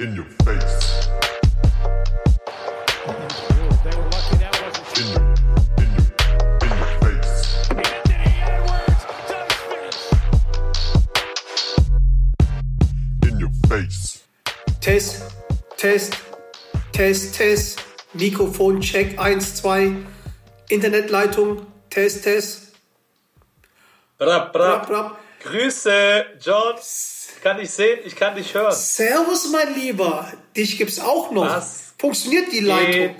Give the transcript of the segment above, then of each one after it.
In your face. They were lucky that wasn't In your, in your, in your face. Anthony Edwards does finish. In your face. Test, Test, Test, Test. Mikrofon, Check 1, 2. Internetleitung, Test, Test. Brab, Brab, brab. brab. Grüße, John. Kann dich sehen, ich kann dich hören. Servus, mein Lieber. Dich gibt's auch noch. Was Funktioniert die Leitung?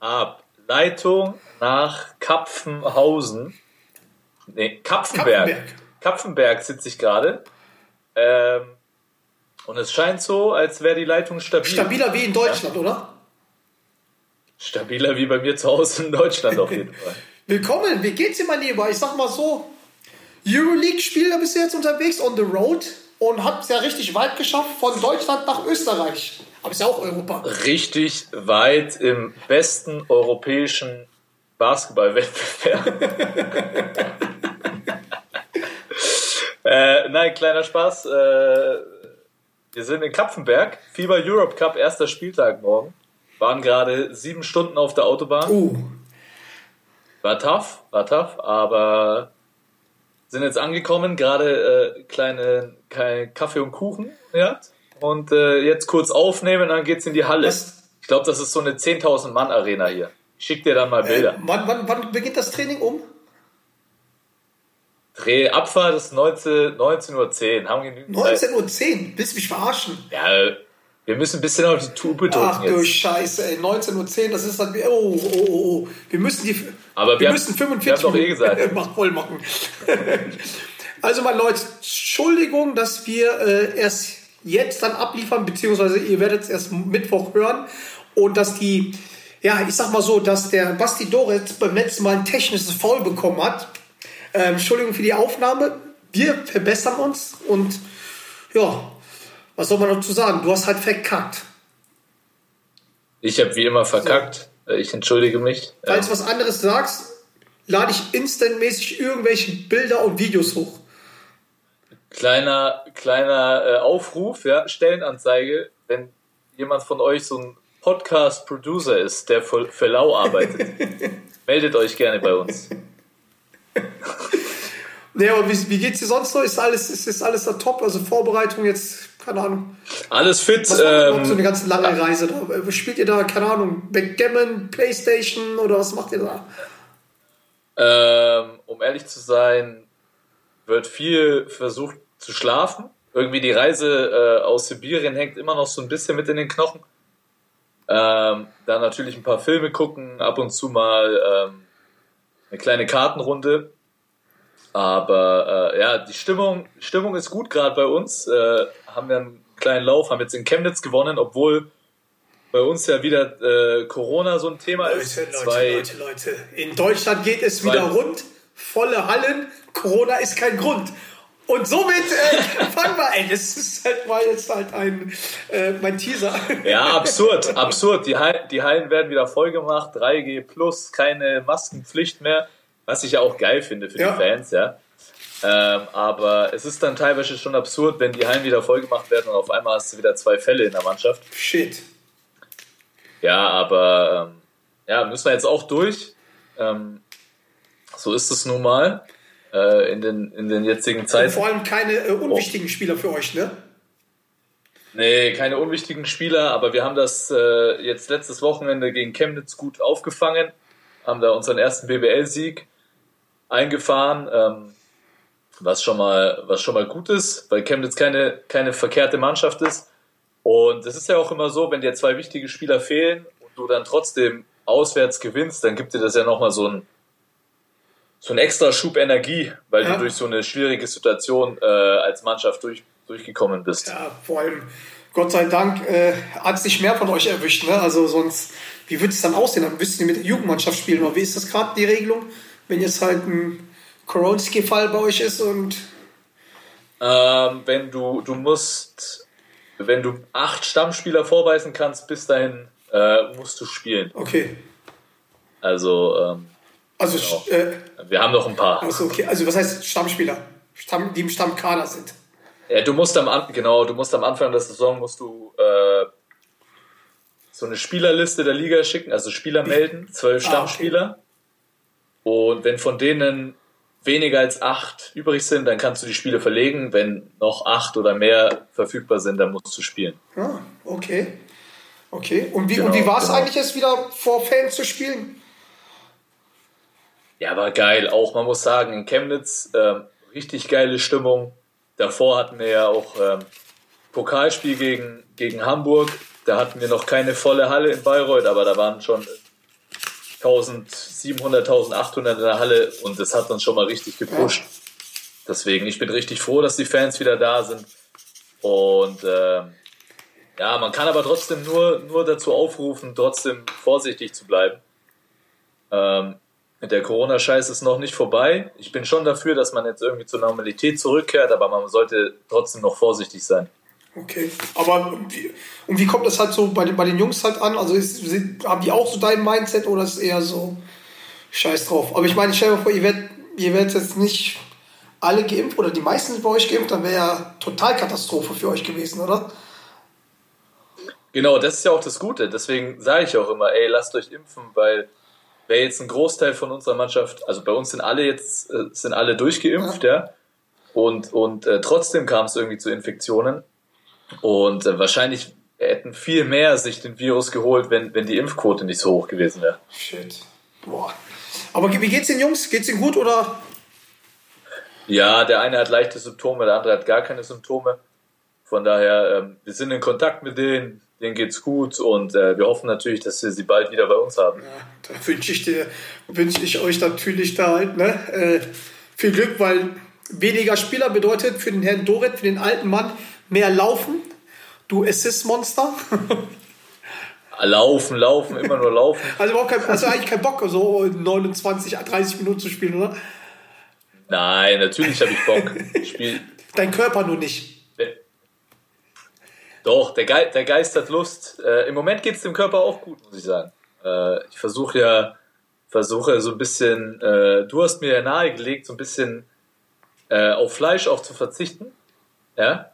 Ab. Leitung nach Kapfenhausen. Nee, Kapfenberg. Kapfenberg. Kapfenberg sitze ich gerade. Ähm, und es scheint so, als wäre die Leitung stabil. Stabiler wie in Deutschland, oder? Stabiler wie bei mir zu Hause in Deutschland auf jeden Fall. Willkommen, wie geht's dir, mein Lieber? Ich sag mal so, Euroleague-Spieler bist du jetzt unterwegs on the road und hab's ja richtig weit geschafft von Deutschland nach Österreich. Aber ist ja auch Europa. Richtig weit im besten europäischen Basketballwettbewerb. äh, nein, kleiner Spaß. Äh, wir sind in Kapfenberg, FIBA Europe Cup, erster Spieltag morgen. Waren gerade sieben Stunden auf der Autobahn. Uh, War tough, war tough, aber sind jetzt angekommen, gerade äh, kleine, kleine Kaffee und Kuchen, ja. Und äh, jetzt kurz aufnehmen, dann geht's in die Halle. Was? Ich glaube, das ist so eine 10.000 Mann Arena hier. Ich schick dir dann mal Bilder. wann, wann, wann beginnt das Training um? Dreh Abfahrt ist 19 19.10 Uhr. Haben genügend Zeit. 19.10 Uhr. Willst du mich verarschen? Ja, wir müssen ein bisschen auf die Tube drücken Ach du jetzt. Scheiße, ey. 19.10 Uhr, das ist dann. Oh, oh, oh, oh. Wir müssen die. Aber wir wir haben- müssen wir 45 haben doch eh gesagt. Mach voll machen. also, meine Leute, Entschuldigung, dass wir äh, erst jetzt dann abliefern, beziehungsweise ihr werdet es erst Mittwoch hören. Und dass die. Ja, ich sag mal so, dass der Basti Doretz beim letzten Mal ein technisches Foul bekommen hat. Ähm, Entschuldigung für die Aufnahme. Wir verbessern uns und ja, was soll man dazu sagen? Du hast halt verkackt. Ich habe wie immer verkackt. Äh, Ich entschuldige mich. Ja. Falls du was anderes sagst, lade ich instantmäßig irgendwelche Bilder und Videos hoch. Kleiner, kleiner äh, Aufruf, ja, Stellenanzeige, wenn jemand von euch so ein Podcast-Producer ist, der für, für Lau arbeitet, meldet euch gerne bei uns. Nee, aber wie, wie geht's dir sonst noch? Ist alles, ist, ist alles da top? Also Vorbereitung jetzt, keine Ahnung. Alles fit. Was überhaupt so eine Ähm, ganze lange Reise da? Spielt ihr da, keine Ahnung, Backgammon, Playstation oder was macht ihr da? ähm, um ehrlich zu sein, wird viel versucht zu schlafen. Irgendwie die Reise äh, aus Sibirien hängt immer noch so ein bisschen mit in den Knochen. Ähm, dann natürlich ein paar Filme gucken, ab und zu mal ähm, eine kleine Kartenrunde. Aber äh, ja, die Stimmung, Stimmung ist gut gerade bei uns. Äh, haben wir einen kleinen Lauf, haben jetzt in Chemnitz gewonnen, obwohl bei uns ja wieder äh, Corona so ein Thema ist. Leute, Leute, Zwei, Leute, Leute. In Deutschland geht es wieder rund. Volle Hallen. Corona ist kein Grund. Und somit äh, fangen wir. Ey, das ist halt mal jetzt halt ein äh, mein Teaser. Ja, absurd, absurd. Die, Hallen, die Hallen werden wieder voll gemacht, 3G plus, keine Maskenpflicht mehr, was ich ja auch geil finde für Ja. die Fans, ja. Ähm, aber es ist dann teilweise schon absurd, wenn die Hallen wieder voll gemacht werden und auf einmal hast du wieder zwei Fälle in der Mannschaft. Shit. Ja, aber ähm, ja, müssen wir jetzt auch durch. Ähm, so ist es nun mal äh, in, den, in den jetzigen Und Zeiten. vor allem keine äh, unwichtigen Spieler für euch, ne? Nee, keine unwichtigen Spieler, aber wir haben das äh, jetzt letztes Wochenende gegen Chemnitz gut aufgefangen, haben da unseren ersten BBL-Sieg eingefahren, ähm, was schon mal was schon mal gut ist, weil Chemnitz keine keine verkehrte Mannschaft ist. Und es ist ja auch immer so, wenn dir zwei wichtige Spieler fehlen und du dann trotzdem auswärts gewinnst, dann gibt dir das ja nochmal so ein so ein extra Schub Energie, weil Ja. du durch so eine schwierige Situation äh, als Mannschaft durch, durchgekommen bist. Ja, vor allem, Gott sei Dank, äh, hat es nicht mehr von euch erwischt, ne? Also sonst, wie würde es dann aussehen? Dann müsst ihr mit der Jugendmannschaft spielen. Oder wie ist das gerade die Regelung? Wenn jetzt halt ein Koronski-Fall bei euch ist und Ähm, wenn du, du musst, wenn du acht Stammspieler vorweisen kannst, bis dahin äh, musst du spielen. okay. Also, ähm, Also, Genau. äh, wir haben noch ein paar. also okay. Also was heißt Stammspieler? Stamm, die im Stammkader sind. Ja, du musst am An genau, du musst am Anfang der Saison musst du äh, so eine Spielerliste der Liga schicken, also Spieler melden, zwölf Ah, Stammspieler. Und wenn von denen weniger als acht übrig sind, dann kannst du die Spiele verlegen. Wenn noch acht oder mehr verfügbar sind, dann musst du spielen. Ah, okay. Okay. Und wie, Genau, und wie war es genau. eigentlich jetzt wieder vor Fans zu spielen? Ja, war geil. Auch man muss sagen, in Chemnitz ähm, richtig geile Stimmung. Davor hatten wir ja auch ähm, Pokalspiel gegen, gegen Hamburg. Da hatten wir noch keine volle Halle in Bayreuth, aber da waren schon 1700, 1800 in der Halle und das hat uns schon mal richtig gepusht. Deswegen, ich bin richtig froh, dass die Fans wieder da sind. Und ähm, ja, man kann aber trotzdem nur, nur dazu aufrufen, trotzdem vorsichtig zu bleiben. Ähm, mit der Corona-Scheiß ist noch nicht vorbei. Ich bin schon dafür, dass man jetzt irgendwie zur Normalität zurückkehrt, aber man sollte trotzdem noch vorsichtig sein. Okay. Aber wie, und wie kommt das halt so bei den, bei den Jungs halt an? Also ist, sind, haben die auch so dein Mindset oder ist es eher so scheiß drauf? Aber ich meine, ich stell mir vor, ihr werdet, ihr werdet jetzt nicht alle geimpft oder die meisten sind bei euch geimpft, dann wäre ja total Katastrophe für euch gewesen, oder? Genau, das ist ja auch das Gute. Deswegen sage ich auch immer, ey, lasst euch impfen, weil wäre jetzt ein Großteil von unserer Mannschaft, also bei uns sind alle jetzt, äh, sind alle durchgeimpft, ja. Und, und äh, trotzdem kam es irgendwie zu Infektionen. Und äh, wahrscheinlich hätten viel mehr sich den Virus geholt, wenn, wenn die Impfquote nicht so hoch gewesen wäre. Shit. Boah. Aber wie geht's den Jungs? Geht's ihnen gut oder? Ja, der eine hat leichte Symptome, der andere hat gar keine Symptome. Von daher, ähm, wir sind in Kontakt mit denen, denen geht's gut und äh, wir hoffen natürlich, dass wir sie bald wieder bei uns haben. Ja, da wünsche ich, dir- wünsche ich euch natürlich da halt, ne, äh, viel Glück, weil weniger Spieler bedeutet für den Herrn Doret, für den alten Mann, mehr Laufen. Du Assist-Monster. Laufen, laufen, immer nur laufen. Also überhaupt kein, also eigentlich kein Bock, so 29, 30 Minuten zu spielen, oder? Nein, natürlich habe ich Bock. Ich spiel, Dein Körper nur nicht. doch, der, Ge der Geist hat Lust. Äh, Im Moment geht's dem Körper auch gut, muss ich sagen. Äh, ich versuche ja, versuche so ein bisschen, äh, du hast mir ja nahegelegt, so ein bisschen äh, auf Fleisch auch zu verzichten. Ja.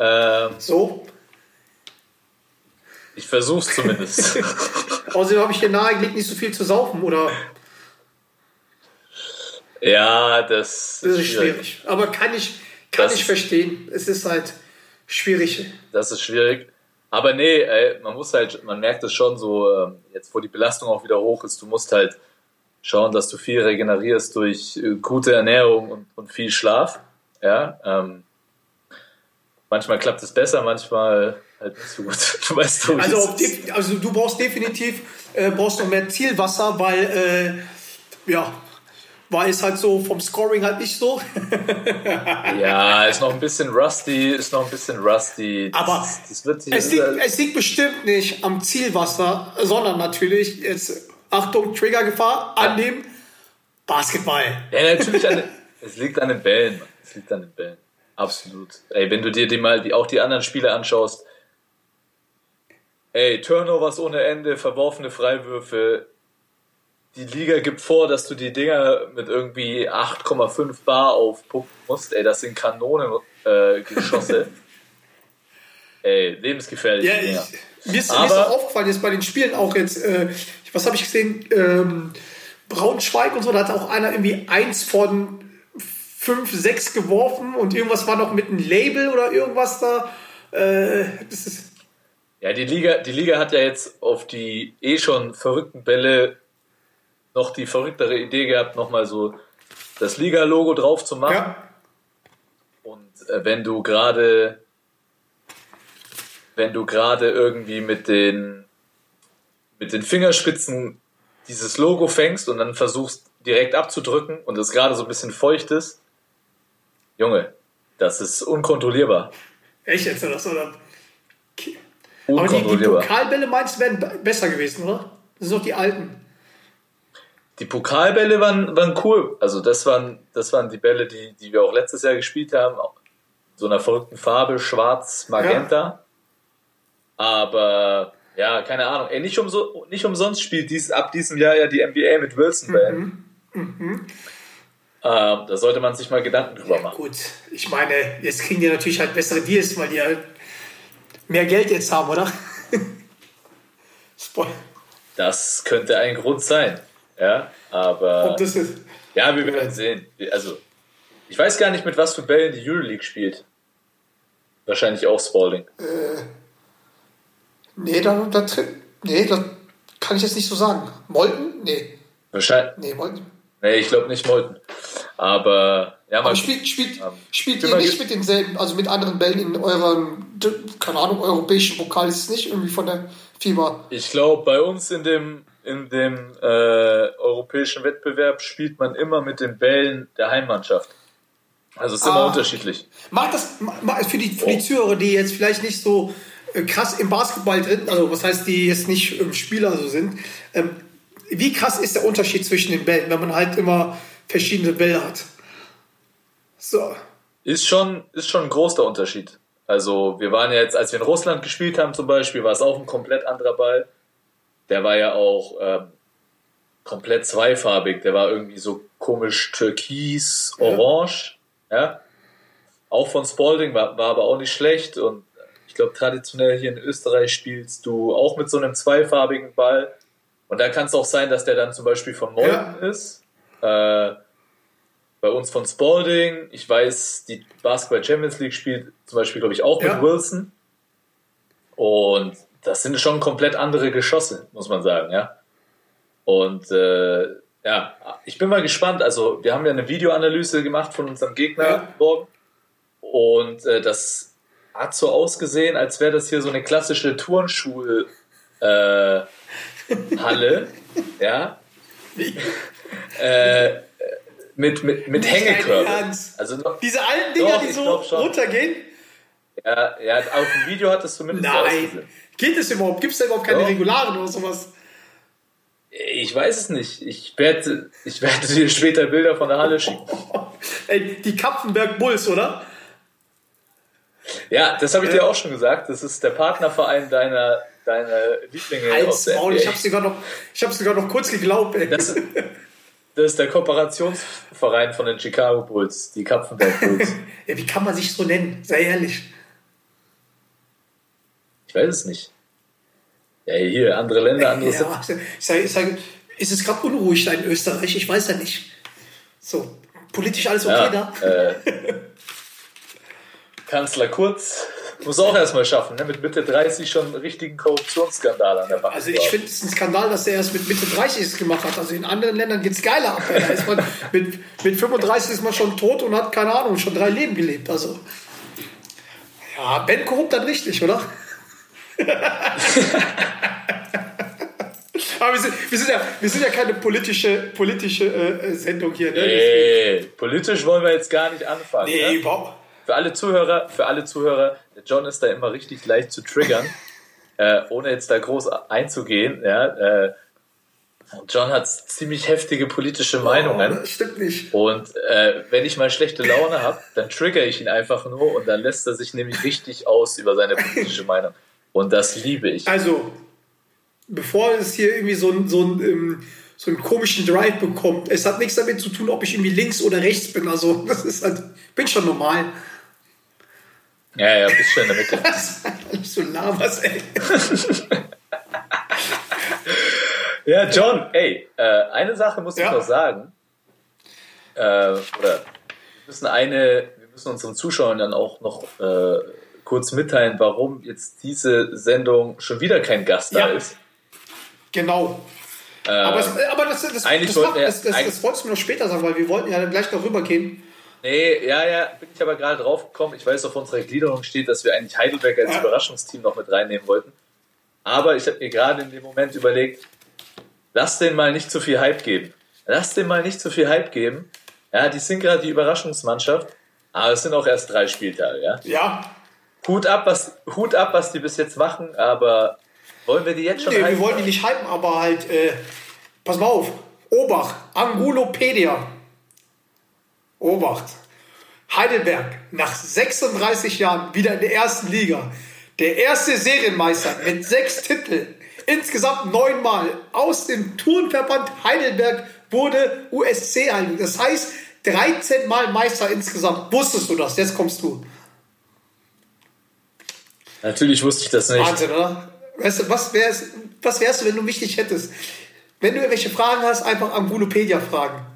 Ähm, So. ich versuch's zumindest. Außerdem habe ich dir nahegelegt, nicht so viel zu saufen, oder? ja, das, Das ist schwierig. Aber kann ich, kann Das ich verstehen. Es ist halt schwierig. Das ist schwierig. Aber nee, ey, man muss halt, man merkt es schon so, ähm, jetzt wo die Belastung auch wieder hoch ist, du musst halt schauen, dass du viel regenerierst durch äh, gute Ernährung und, und viel Schlaf. Ja, ähm, manchmal klappt es besser, manchmal halt nicht so gut. Du weißt wie Also, also du brauchst definitiv äh, brauchst noch mehr Zielwasser, weil äh, ja, war es halt so vom Scoring halt nicht so. Ja, ist noch ein bisschen rusty, ist noch ein bisschen rusty. Das, Aber das, das wird sich Es liegt, es liegt bestimmt nicht am Zielwasser, sondern natürlich jetzt Achtung Triggergefahr annehmen Basketball. Ja, natürlich. An, es liegt an den Bällen, Mann. Es liegt an den Bällen. Absolut. Ey, wenn du dir die mal die, auch die anderen Spiele anschaust, ey, Turnovers ohne Ende, verworfene Freiwürfe. Die Liga gibt vor, dass du die Dinger mit irgendwie 8,5 Bar aufpumpen musst. Ey, das sind Kanonengeschosse. Äh, ey, lebensgefährlich. Ja, ich, mir, ist, mir Aber- ist auch aufgefallen, jetzt bei den Spielen auch jetzt, äh, was habe ich gesehen? Ähm, Braunschweig und so, da hat auch einer irgendwie eins von fünf, sechs geworfen und irgendwas war noch mit einem Label oder irgendwas da. Äh, das ist, Ja, die Liga, die Liga hat ja jetzt auf die eh schon verrückten Bälle noch die verrücktere Idee gehabt, nochmal so das Liga-Logo drauf zu machen. ja, Und äh, wenn du gerade, wenn du gerade irgendwie mit den, mit den Fingerspitzen dieses Logo fängst und dann versuchst direkt abzudrücken und es gerade so ein bisschen feucht ist, Junge, das ist unkontrollierbar. echt jetzt oder so. Oder? Aber die, die. Pokalbälle meinst du, wären be- besser gewesen, oder? Das sind doch die alten. Die Pokalbälle waren, waren cool. Also das waren, das waren die Bälle, die, die wir auch letztes Jahr gespielt haben. So einer verrückten Farbe, schwarz, magenta. Aber ja, keine Ahnung. Ey, nicht, umso, nicht umsonst spielt dies, ab diesem Jahr ja die NBA mit Wilson Band. Ähm, da sollte man sich mal Gedanken drüber machen. Gut, ich meine, jetzt kriegen die natürlich halt bessere Deals, weil die halt mehr Geld jetzt haben, oder? Spoil. Das könnte ein Grund sein. Ja, aber ist. ja, wir werden sehen. Also, ich weiß gar nicht, mit was für Bällen die Euroleague spielt. Wahrscheinlich auch Spalding. Nee, da, da, nee, das kann ich jetzt nicht so sagen. Molten? Nee. Wahrscheinlich. Nee, Molten. Nee, ich glaube nicht Molten. Aber ja, mal spielt, spielt, Ähm, spielt ihr nicht mit denselben, also mit anderen Bällen in eurem, keine Ahnung, europäischen Pokal ist es nicht irgendwie von der FIBA. Ich glaube, bei uns in dem, in dem äh, europäischen Wettbewerb spielt man immer mit den Bällen der Heimmannschaft. Also es ist immer Ah. unterschiedlich. Macht das ma- ma- für die, für die Oh. Zuhörer, die jetzt vielleicht nicht so äh, krass im Basketball drin, also was heißt, die jetzt nicht ähm, Spieler so sind, ähm, wie krass ist der Unterschied zwischen den Bällen, wenn man halt immer verschiedene Bälle hat? So. Ist schon, ist schon ein großer Unterschied. Also wir waren ja jetzt, als wir in Russland gespielt haben zum Beispiel, war es auch ein komplett anderer Ball. Der war ja auch ähm, komplett zweifarbig. Der war irgendwie so komisch türkis, orange. Ja. Auch von Spalding war, war aber auch nicht schlecht. Und ich glaube, traditionell hier in Österreich spielst du auch mit so einem zweifarbigen Ball. Und da kann es auch sein, dass der dann zum Beispiel von Molten Ja. ist. Äh, bei uns von Spalding. Ich weiß, die Basketball Champions League spielt zum Beispiel, glaube ich, auch mit Ja. Wilson. Und das sind schon komplett andere Geschosse, muss man sagen, ja. Und äh, ja, ich bin mal gespannt. Also, wir haben ja eine Videoanalyse gemacht von unserem Gegner Ja. morgen. Und äh, das hat so ausgesehen, als wäre das hier so eine klassische Turnschul äh, Halle, ja. Äh, mit, mit, mit. Ernst? Also noch, Diese alten Dinger, Doch, die so runtergehen? ja, ja, auf dem Video hat es zumindest Nein. ausgesehen. Geht es überhaupt? Gibt es da überhaupt keine Doch. Regularen oder sowas? Ich weiß es nicht. Ich werde, ich werde dir später Bilder von der Halle schicken. Ey, die Kapfenberg Bulls, oder? Ja, das habe ich dir auch schon gesagt. Das ist der Partnerverein deiner, deiner Lieblinge aus Als der Maul, ich hab's sogar noch, ich hab's sogar noch kurz geglaubt, ey. Das, das ist der Kooperationsverein von den Chicago Bulls, die Kapfenberg Bulls. Ja, wie kann man sich so nennen? Sei ehrlich. Ich weiß es nicht. Ja, hier, andere Länder, andere Ja, ich sage, ich sage, ist es gerade unruhig da in Österreich? Ich weiß ja nicht. So, politisch alles okay Ja, da? äh, Kanzler Kurz muss auch erstmal schaffen, ne? mit Mitte 30 schon einen richtigen Korruptionsskandal an der Bank. Also ich finde es ein Skandal, dass er erst mit Mitte 30 es gemacht hat. Also in anderen Ländern geht's geiler ab. Da ist man, mit, mit 35 ist man schon tot und hat, keine Ahnung, schon drei Leben gelebt. Also ja, Ben korrupt dann richtig, oder? Aber wir sind, wir, sind ja, wir sind ja keine politische, politische äh, Sendung hier. Ne? Ey, politisch wollen wir jetzt gar nicht anfangen. Nee, ne? überhaupt. Für alle Zuhörer, für alle Zuhörer, der John ist da immer richtig leicht zu triggern, äh, ohne jetzt da groß einzugehen. Ja, äh, John hat ziemlich heftige politische Meinungen. Das stimmt nicht. Und äh, wenn ich mal schlechte Laune habe, dann trigger ich ihn einfach nur und dann lässt er sich nämlich richtig aus über seine politische Meinung. Und das liebe ich. Also, bevor es hier irgendwie so, ein, so, ein, ähm, so einen komischen Drive bekommt, es hat nichts damit zu tun, ob ich irgendwie links oder rechts bin. Also, das ist halt, bin schon normal. Ja, ja, bist schon in der Mitte. Alles so laberst, ey. Ja, John, ey, äh, eine Sache muss ich Ja. noch sagen. Äh, oder wir müssen eine, wir müssen unseren Zuschauern dann auch noch äh, kurz mitteilen, warum jetzt diese Sendung schon wieder kein Gast da Ja. ist. Genau. Äh, Aber, es, aber das, das, das, macht- das, das, das wolltest du mir noch später sagen, weil wir wollten ja dann gleich darüber gehen. Nee, ja, ja, bin ich aber gerade drauf gekommen. Ich weiß, auf unserer Gliederung steht, dass wir eigentlich Heidelberg als. Überraschungsteam noch mit reinnehmen wollten. Aber ich habe mir gerade in dem Moment überlegt, lass denen mal nicht zu viel Hype geben. Lass denen mal nicht zu viel Hype geben. Ja, die sind gerade die Überraschungsmannschaft, aber es sind auch erst drei Spieltage, ja. Ja. Hut ab, was, Hut ab, was die bis jetzt machen, aber wollen wir die jetzt schon Nee, wir hypen? wollen die nicht hypen, aber halt, äh, pass mal auf. Obacht. Angulopedia. Obacht. Heidelberg, nach 36 Jahren wieder in der ersten Liga. Der erste Serienmeister mit sechs Titeln. Insgesamt neunmal aus dem Turnverband Heidelberg wurde USC ein. Das heißt, 13 Mal Meister insgesamt. Wusstest du das? Jetzt kommst du. Natürlich wusste ich das nicht. Wahnsinn, oder? Weißt du, was wär's, was wärst du, wenn du mich nicht hättest? Wenn du irgendwelche Fragen hast, einfach am Gulopedia fragen.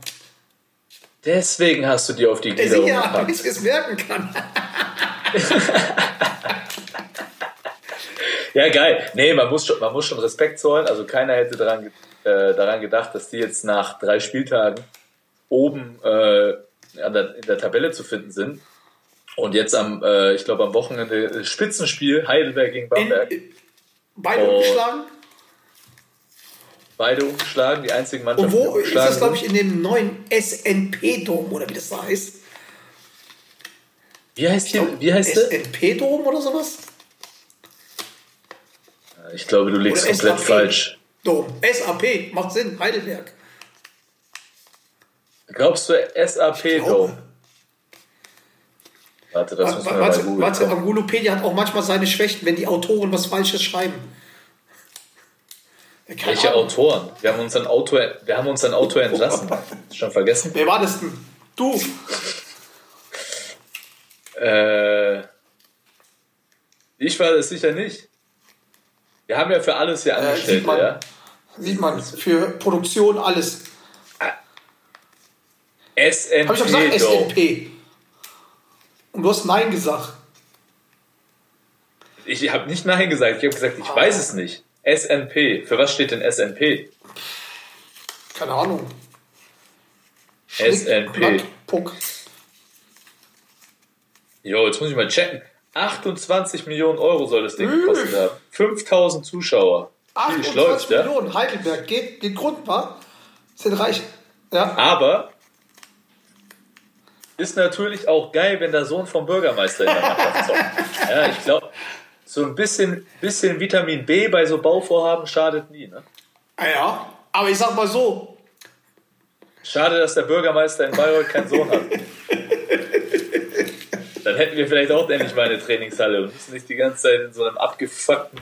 Deswegen hast du dir auf die Ja, Gliederung gepackt. damit ich es merken kann. Ja, geil. Nee, man muss schon, man muss schon Respekt zollen. Also keiner hätte daran, äh, daran gedacht, dass die jetzt nach drei Spieltagen oben äh, der, in der Tabelle zu finden sind. Und jetzt am, äh, ich glaube am Wochenende äh, Spitzenspiel Heidelberg gegen In, Bamberg. beide Oh. umgeschlagen. Beide umgeschlagen, die einzigen Mannschaften, Und wo ist das, glaube ich, in dem neuen SNP-Dom oder wie das da heißt? Wie heißt die? Wie heißt der? SNP-Dom oder sowas? Ich glaube, du liegst Oder komplett SAP. falsch. Dom. SAP. Macht Sinn. Heidelberg. Glaubst du SAP Glaube. Dome? Warte, das müssen wir mal Warte, warte. Angulopedia hat auch manchmal seine Schwächen, wenn die Autoren was Falsches schreiben. Ja, keine Welche Ahnung. Autoren? Wir haben unseren Autor, wir haben unseren Autor entlassen. Schon vergessen? Wer war das denn? Du. Äh, ich war das sicher nicht. Wir haben ja für alles hier Äh, angestellt, sieht man. ja. Sieht man. Für Produktion alles. SNP Habe ich doch gesagt. SNP. Und du hast Nein gesagt. Ich habe nicht Nein gesagt, ich habe gesagt, ich weiß es nicht. SNP. Für was steht denn SNP? Keine Ahnung. SNP. Puck. Jo, jetzt muss ich mal checken. 28 Millionen Euro soll das Ding gekostet haben. 5000 Zuschauer. Wie 28 läuft, ja? Millionen. Heidelberg. Geht, geht Grund, wa? Sind reich. Ja. Aber ist natürlich auch geil, wenn der Sohn vom Bürgermeister in der Mannschaft zockt. Ja, ich glaube, so ein bisschen, bisschen Vitamin B bei so Bauvorhaben schadet nie. Ne? Ah ja. Aber ich sag mal so. Schade, dass der Bürgermeister in Bayreuth keinen Sohn hat. Dann hätten wir vielleicht auch endlich mal eine Trainingshalle und müssen nicht die ganze Zeit in so einem abgefuckten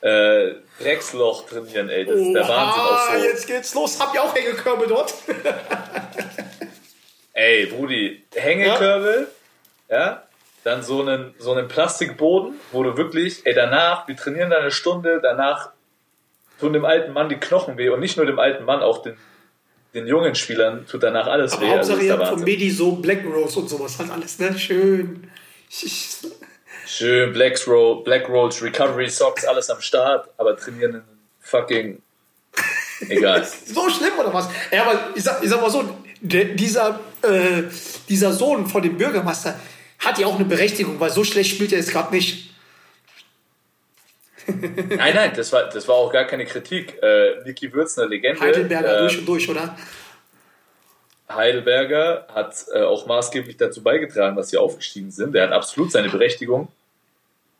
äh, Drecksloch trainieren, ey. Das ist der Wahnsinn auch so. jetzt geht's los. Habt ihr auch Hängekörbe dort? Ey, Brudi, Hängekörbe, ja. Dann so einen, so einen Plastikboden, wo du wirklich, ey, danach, wir trainieren da eine Stunde, danach tun dem alten Mann die Knochen weh und nicht nur dem alten Mann, auch den, den jungen Spielern tut danach alles Aber weh. Also Hauptsache der habt von. Medi so Black Rose und sowas. Halt alles, ne? Schön. Schön, Black, Roll, Black Rolls, Recovery Socks, alles am Start, aber trainieren in fucking, egal. So schlimm oder was? Ja, aber ich sag, ich sag mal so, der, dieser, äh, dieser Sohn von dem Bürgermeister hat ja auch eine Berechtigung, weil so schlecht spielt er jetzt gerade nicht. Nein, nein, das war, das war auch gar keine Kritik. Äh, Niki Würz, eine Legende. Heidelberger äh, durch und durch, oder? Heidelberger hat äh, auch maßgeblich dazu beigetragen, dass sie aufgestiegen sind. Er hat absolut seine Berechtigung.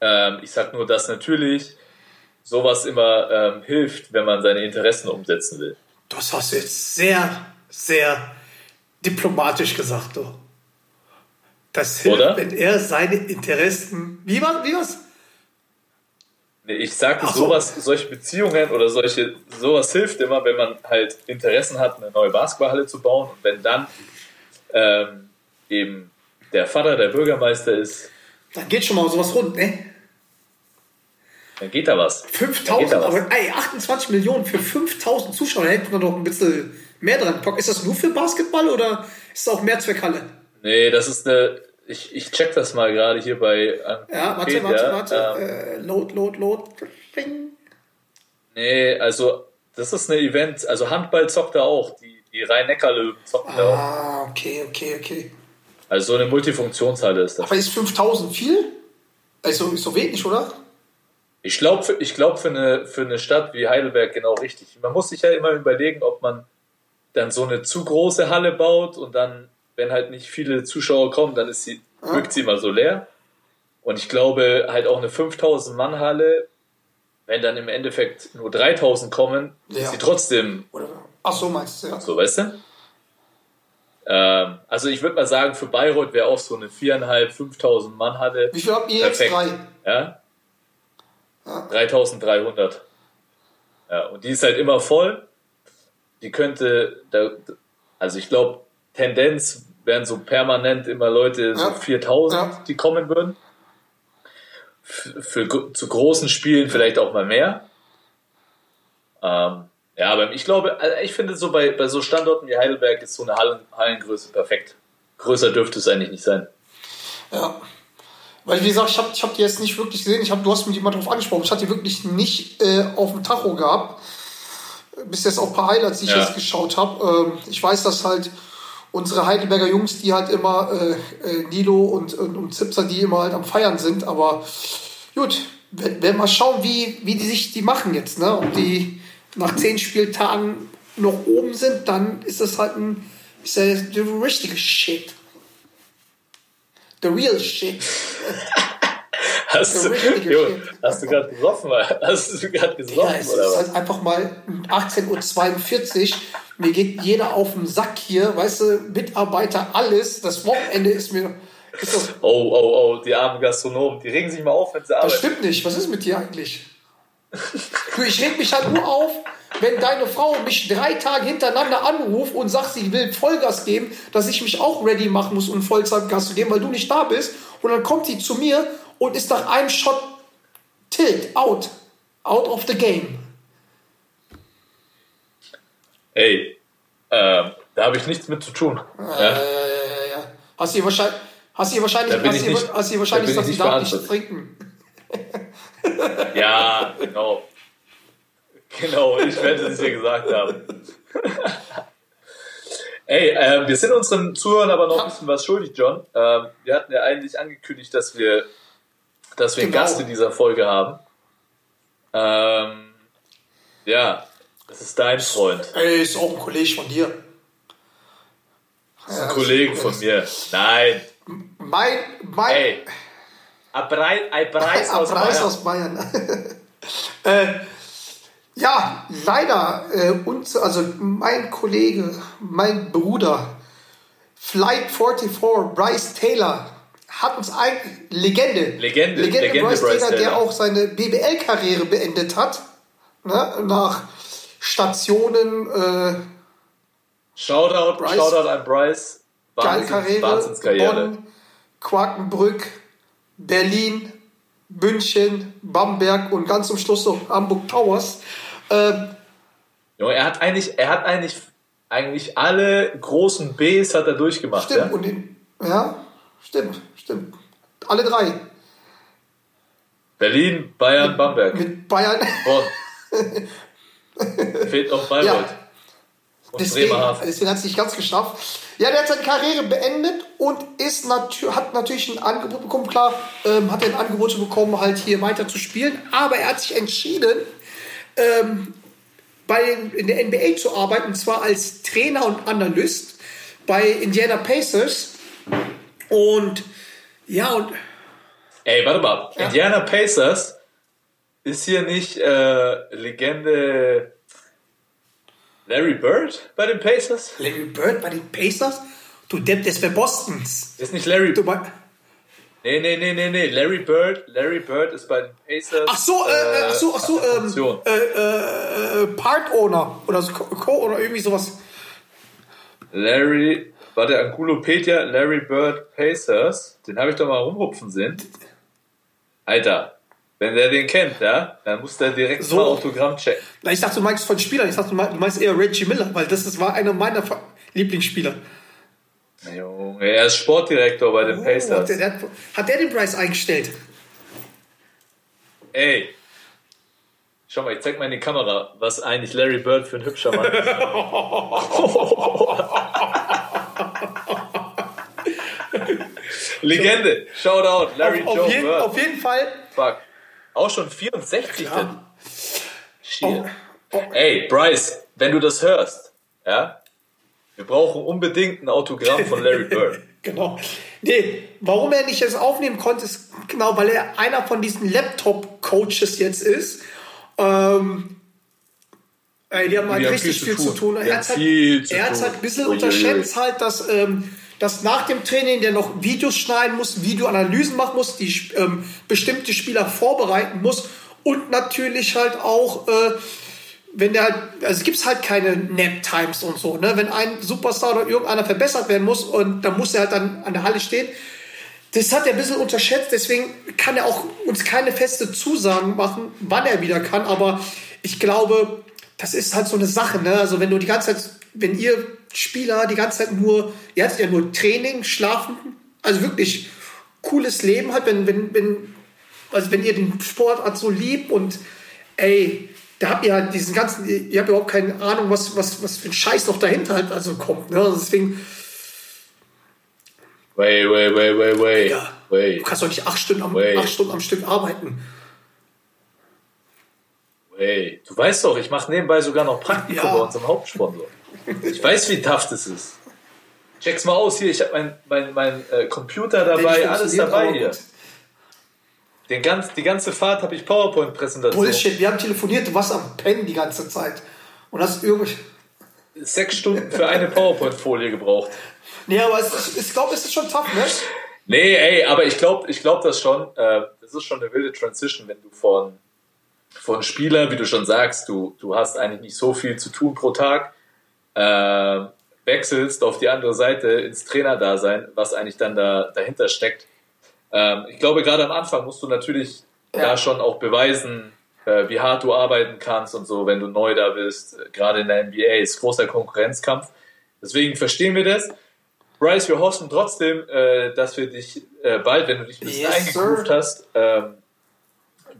Ähm, ich sag nur, dass natürlich sowas immer ähm, hilft, wenn man seine Interessen umsetzen will. Das hast du jetzt sehr, sehr diplomatisch gesagt, du. Das hilft, Oder? wenn er seine Interessen. Wie war wie? Nee, Ich Ach so. sowas, solche Beziehungen oder solche, sowas hilft immer, wenn man halt Interessen hat, eine neue Basketballhalle zu bauen und wenn dann ähm, eben der Vater der Bürgermeister ist, Dann geht schon mal sowas rund, ne? dann geht da was. Dann geht 5000, da was. aber ey, 28 Millionen für 5000 Zuschauer, da hätte man doch ein bisschen mehr dran gepackt. Ist das nur für Basketball oder ist es auch Mehrzweckhalle? Nee, das ist eine. Ich, ich check das mal gerade hier bei. Ja, warte, warte, warte. Ähm, Äh, load, load, load. Bing. nee, also das ist eine Event. Also Handball zockt da auch. Die, die Rhein-Neckar-Löwen zocken da auch. Ah, okay, okay, okay. Also so eine Multifunktionshalle ist das. Aber ist 5000 viel? Also ist so wenig, oder? Ich glaube, für, ich glaub für, eine, für eine Stadt wie Heidelberg genau richtig. Man muss sich ja immer überlegen, ob man dann so eine zu große Halle baut und dann, wenn halt nicht viele Zuschauer kommen, dann ist sie, wirkt sie immer so leer. Und ich glaube, halt auch eine 5000 Mann Halle, wenn dann im Endeffekt nur 3000 kommen, Ja. ist sie trotzdem oder? Ach so, meinst du, ja. so, weißt du? Ähm, also ich würde mal sagen, für Bayreuth wäre auch so eine 4.500, 5000 Mann Halle. Wie viel habt ihr jetzt? Perfekt. Drei. Ja? 3300. Ja, und die ist halt immer voll. Die könnte, da, also ich glaube, Tendenz wären so permanent immer Leute, so Ja. 4000, Ja. die kommen würden. Für, für zu großen Spielen vielleicht auch mal mehr. Ähm, ja, aber ich glaube, also ich finde so bei, bei so Standorten wie Heidelberg ist so eine Hallen, Hallengröße perfekt. Größer dürfte es eigentlich nicht sein. Ja. Weil, wie gesagt, ich habe ich hab die jetzt nicht wirklich gesehen. Ich hab, du hast mich jemand darauf angesprochen. Ich hatte die wirklich nicht äh, auf dem Tacho gehabt. Bis jetzt auch ein paar Highlights, die ich Ja. jetzt geschaut habe. Ähm, ich weiß, dass halt unsere Heidelberger Jungs, die halt immer äh, äh, Nilo und, und, und Zipser, die immer halt am Feiern sind. Aber gut, wir werden mal schauen, wie, wie die sich die machen jetzt. Ne? Ob die nach zehn Spieltagen noch oben sind, dann ist das halt ein ist ja der richtige Shit. The real shit. Hast du, richtige Jo, Shit. hast du gerade gesoffen? Hast du gerade Ja, gesoffen es oder ist was? halt einfach mal 18.42 Uhr. Mir geht jeder auf den Sack hier, weißt du, Mitarbeiter, alles. Das Wochenende ist mir. Ist das, Oh, oh, oh, die armen Gastronomen, die regen sich mal auf, wenn sie das arbeiten. stimmt nicht. Was ist mit dir eigentlich? Ich reg mich halt nur auf, wenn deine Frau mich drei Tage hintereinander anruft und sagt, sie will Vollgas geben, dass ich mich auch ready machen muss, um Vollzeitgas zu geben, weil du nicht da bist. Und dann kommt die zu mir und ist nach einem Shot tilt, out. Out of the game. Ey, ähm, da habe ich nichts mit zu tun. Ja. Ja, ja, ja. Hast du wahrscheinlich, hast du wahrscheinlich, Da hast ich du nicht- hast du da wahrscheinlich bin gesagt, darf nicht trinken. Ja, genau. Genau, ich werde es dir gesagt haben. Ey, ähm, wir sind unseren Zuhörern aber noch ein bisschen was schuldig, John. Ähm, wir hatten ja eigentlich angekündigt, dass wir, dass wir einen Genau. Gast in dieser Folge haben. Ähm, ja, das ist dein Freund. Ey, ist auch ein Kollege von dir. Das ist ein Kollege von mir. Nein. Mein, mein, Ey. Ein Preis, ein Preis aus Bayern. aus Bayern. äh, ja, leider, äh, uns, also mein Kollege, mein Bruder, Flight 44, Bryce Taylor, hat uns ein Legende, Legende, Legende, Legende Bryce, Bryce Taylor, der Taylor. auch seine BBL-Karriere beendet hat, ne, nach Stationen, äh, Shoutout, Bryce. Shoutout an Bryce. Wahnsinns, Karriere, Wahnsinnskarriere. Bonn, Quakenbrück, Berlin, München, Bamberg und ganz zum Schluss noch Hamburg Towers. Ähm, Junge, er hat eigentlich, er hat eigentlich, eigentlich alle großen Bs hat er durchgemacht. stimmt, Ja? und in, ja, stimmt, stimmt. Alle drei. Berlin, Bayern, Bamberg, Mit Bayern. Bonn. Fehlt noch Bayreuth. Ja. Und Deswegen, deswegen hat es nicht ganz geschafft. Ja, der hat seine Karriere beendet und ist natür hat natürlich ein Angebot bekommen. Klar, ähm, hat er ein Angebot bekommen, halt hier weiter zu spielen. Aber er hat sich entschieden, ähm, bei, in der NBA zu arbeiten, und zwar als Trainer und Analyst bei Indiana Pacers. Und ja, und Ey, warte mal. Ja. Indiana Pacers ist hier nicht äh, Legende Larry Bird bei den Pacers? Larry Bird bei den Pacers? Du Depp, das wäre Bostons. Ist nicht Larry Du Nee, nee, nee, nee, nee. Larry Bird, Larry Bird ist bei den Pacers. Ach so, äh, äh, ach so, ach so, ähm, Option. äh, äh, äh, Part Owner oder so, Co- oder irgendwie sowas. Larry, warte, Angulopedia, Larry Bird Pacers. Den habe ich doch mal rumhupfen sehen. Alter, wenn der den kennt, ja, dann muss der direkt So. mal Autogramm checken. Ich dachte, du meinst von Spielern. Ich dachte, du meinst- eher Reggie Miller, weil das ist, war einer meiner Lieblingsspieler. Junge, er ist Sportdirektor bei den Oh, Pacers. der, der, hat- hat der den Preis eingestellt? Ey. Schau mal, ich zeig mal in die Kamera, was eigentlich Larry Bird für ein hübscher Mann ist. Legende. Shoutout, Larry auf, Joe auf, jeden, Bird. auf jeden Fall. Fuck. Auch schon 64 denn. Ja. Shit. Oh, oh, Ey, Bryce, wenn du das hörst, ja, wir brauchen unbedingt ein Autogramm von Larry Bird. Genau. Nee, warum er nicht jetzt aufnehmen konnte, ist genau, weil er einer von diesen Laptop-Coaches jetzt ist. Ähm, ey, die haben halt haben richtig viel viel zu zu tun. Die Er haben hat halt, viel zu er tun. halt ein bisschen unterschätzt, halt, dass, ähm, dass nach dem Training der noch Videos schneiden muss, Videoanalysen machen muss, die ähm, bestimmte Spieler vorbereiten muss und natürlich halt auch äh, wenn der halt, also es gibt halt keine Nap-Times und so, ne? Wenn ein Superstar oder irgendeiner verbessert werden muss und dann muss er halt dann an der Halle stehen. Das hat er ein bisschen unterschätzt, deswegen kann er auch uns keine feste Zusagen machen, wann er wieder kann. Aber ich glaube, das ist halt so eine Sache, ne? Also wenn du die ganze Zeit, wenn ihr Spieler die ganze Zeit nur, ihr hattet ja nur Training, Schlafen, also wirklich cooles Leben hat, wenn, wenn, wenn, also wenn ihr den Sportart so liebt und ey, da habt ihr halt diesen ganzen, ihr habt überhaupt keine Ahnung, was, was, was für ein Scheiß noch dahinter halt also kommt. Ne? Also deswegen, Way, way, way, way, way. ja, Way, du kannst doch nicht acht Stunden, am, Wait. acht Stunden am Stück arbeiten. Way. Du weißt doch, ich mache nebenbei sogar noch Praktikum Ja. bei unserem Hauptsponsor. Ich weiß, wie tough das ist. Check's mal aus hier. Ich habe mein, mein, mein äh, Computer dabei, alles dabei hier. gut. Den ganz, die ganze Fahrt habe ich PowerPoint-Präsentation. Bullshit, wir haben telefoniert, du warst am Pennen die ganze Zeit. Und hast irgendwie. Sechs Stunden für eine PowerPoint-Folie gebraucht. Nee, aber es, ich glaube, es ist schon tough, ne? Nee, ey, aber ich glaube ich glaub das schon. Äh, das ist schon eine wilde Transition, wenn du von, von Spieler, wie du schon sagst, du, du hast eigentlich nicht so viel zu tun pro Tag, äh, wechselst auf die andere Seite ins Trainerdasein, was eigentlich dann da, dahinter steckt. Ähm, ich glaube, gerade am Anfang musst du natürlich Ja. da schon auch beweisen, äh, wie hart du arbeiten kannst und so, wenn du neu da bist. Äh, Gerade in der NBA ist großer Konkurrenzkampf. Deswegen verstehen wir das. Bryce, wir hoffen trotzdem, äh, dass wir dich äh, bald, wenn du dich ein bisschen Yes, hast, ähm,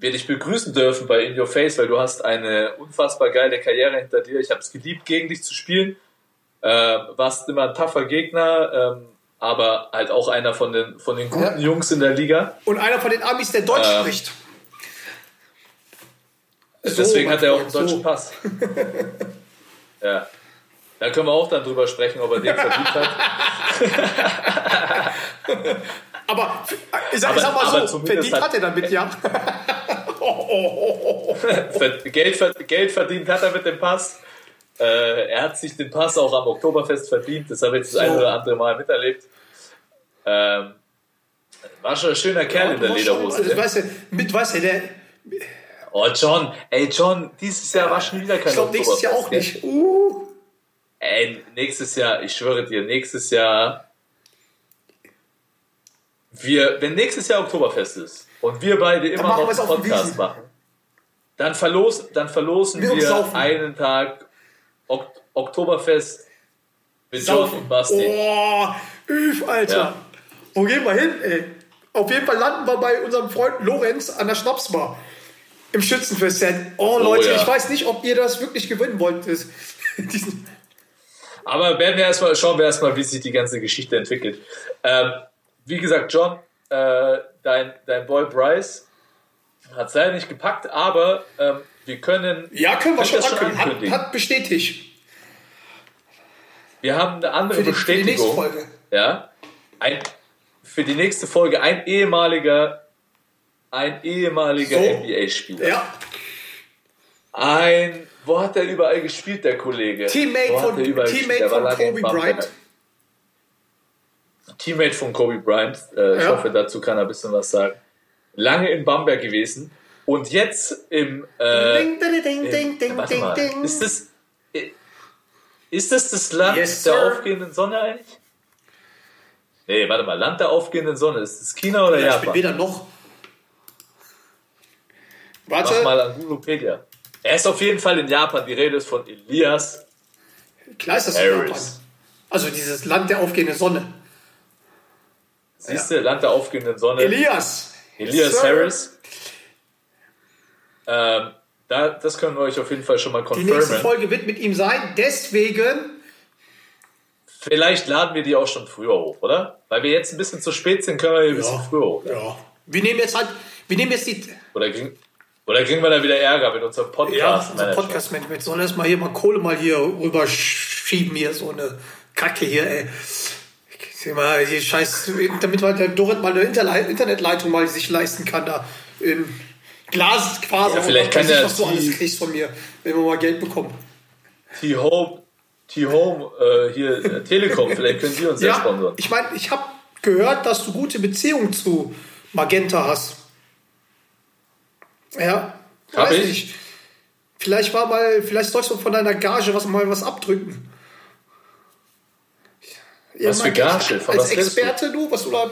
wir dich begrüßen dürfen bei In Your Face, weil du hast eine unfassbar geile Karriere hinter dir. Ich habe es geliebt, gegen dich zu spielen. Äh, warst immer ein tougher Gegner, ähm, aber halt auch einer von den, von den guten Ja. Jungs in der Liga. Und einer von den Amis, der Deutsch Ähm, spricht. So, Deswegen hat er auch einen deutschen so. Pass. ja. Da können wir auch dann drüber sprechen, ob er den verdient hat. Aber ich sag, Aber- ich sag mal aber so, verdient hat- hat er damit, ja. Geld, Geld verdient hat er mit dem Pass. Äh, er hat sich den Pass auch am Oktoberfest verdient. Das habe ich jetzt das So. ein oder andere Mal miterlebt. Ähm, war schon ein schöner Kerl in der Lederhose. Also, ne? weißt du, mit, weißt du, der, Oh, John, ey, John, dieses Jahr war schon wieder kein ich glaube nächstes Jahr auch nicht. Uh? Ey, nächstes Jahr, ich schwöre dir, nächstes Jahr. Wir, wenn nächstes Jahr Oktoberfest ist und wir beide immer noch einen Podcast machen, dann, verlos, dann verlosen Wir wir, saufen. einen Tag ok Oktoberfest mit John und Basti. Oh, üf, Alter. Ja. Wo gehen wir hin, ey? Auf jeden Fall landen wir bei unserem Freund Lorenz an der Schnapsbar. Im Schützenfest. Oh, Leute, ja. ich weiß nicht, ob ihr das wirklich gewinnen wollt. Aber werden wir erstmal, schauen wir erstmal, wie sich die ganze Geschichte entwickelt. Ähm, wie gesagt, John, äh, dein, dein Boy Bryce hat es leider nicht gepackt, aber ähm, wir können. ja, können wir schon das ankündigen. Hat, hat bestätigt. Wir haben eine andere Für die, für die nächste Bestätigung. Folge. Ja, ein, für die nächste Folge ein ehemaliger, ein ehemaliger So. NBA-Spieler. Ja, Ein, wo hat er überall gespielt, der Kollege? Teammate von? Teammate von Kobe. Bryant. Teammate von Kobe Bryant. Äh, Ich Ja. hoffe, dazu kann er ein bisschen was sagen. Lange in Bamberg gewesen und jetzt im. Äh, Ding, ding, ding, ding, ding, warte ding, mal, ding. Ist das, äh, ist das das Land Yes, der sir. aufgehenden Sonne eigentlich? Nee, warte mal, Land der aufgehenden Sonne. Ist das China oder Ja, ich bin Japan? weder noch. Mach Warte, mal an Wikipedia. Er ist auf jeden Fall in Japan. Die Rede ist von Elias. klar ist das Harris. Japan. Also dieses Land der aufgehenden Sonne. Siehst du, Land der aufgehenden Sonne. Elias. Elias Sir. Harris. Ähm, da, das können wir euch auf jeden Fall schon mal Die nächste. Folge wird mit ihm sein. Deswegen, Vielleicht laden wir die auch schon früher hoch, oder? Weil wir jetzt ein bisschen zu spät sind, können wir die ein bisschen früher hoch. ja, wir nehmen jetzt halt, wir nehmen jetzt die, Oder, kriegen, oder kriegen wir da wieder Ärger mit unserem Podcast? ja, unser Manager? Podcast-Management. Sollen erstmal hier mal Kohle mal hier rüber schieben, hier so eine Kacke hier, ey. Mal, hier scheiß, damit halt der Dorit mal eine Internetleitung mal sich leisten kann, da in Glas quasi. Ja, vielleicht kann der was du die- alles kriegst von mir, wenn wir mal Geld bekommen. T-Home, T-Home, äh, hier, äh, Telekom, vielleicht können die uns ja, Ja, sponsern. ich meine, ich habe gehört, dass du gute Beziehungen zu Magenta hast. Ja, Hab weiß ich? nicht. Vielleicht war mal, vielleicht sollst du von deiner Gage was mal was abdrücken. Ja, Was für Gage? Von Als? Experte du, was du da,